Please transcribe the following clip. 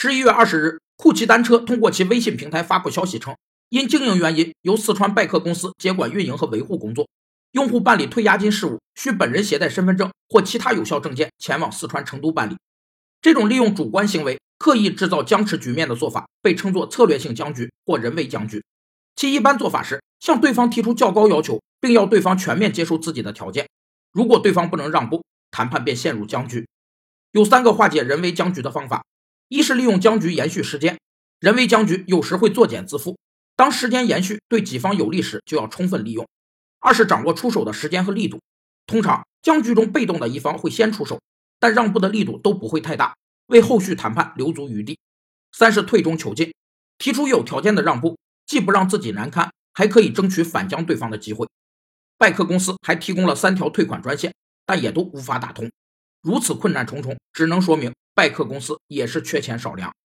十一月二十日，酷骑单车通过其微信平台发布消息称，因经营原因，由四川拜客公司接管运营和维护工作。用户办理退押金事务，需本人携带身份证或其他有效证件前往四川成都办理。这种利用主观行为刻意制造僵持局面的做法，被称作策略性僵局或人为僵局。其一般做法是向对方提出较高要求，并要对方全面接受自己的条件。如果对方不能让步，谈判便陷入僵局。有三个化解人为僵局的方法。一是利用僵局延续时间，人为僵局有时会作茧自缚，当时间延续对己方有利时，就要充分利用。二是掌握出手的时间和力度，通常僵局中被动的一方会先出手，但让步的力度都不会太大，为后续谈判留足余地。三是退中求进，提出有条件的让步，既不让自己难堪，还可以争取反将对方的机会。拜客公司还提供了三条退款专线，但也都无法打通。如此困难重重，只能说明。拜克公司也是缺钱少粮。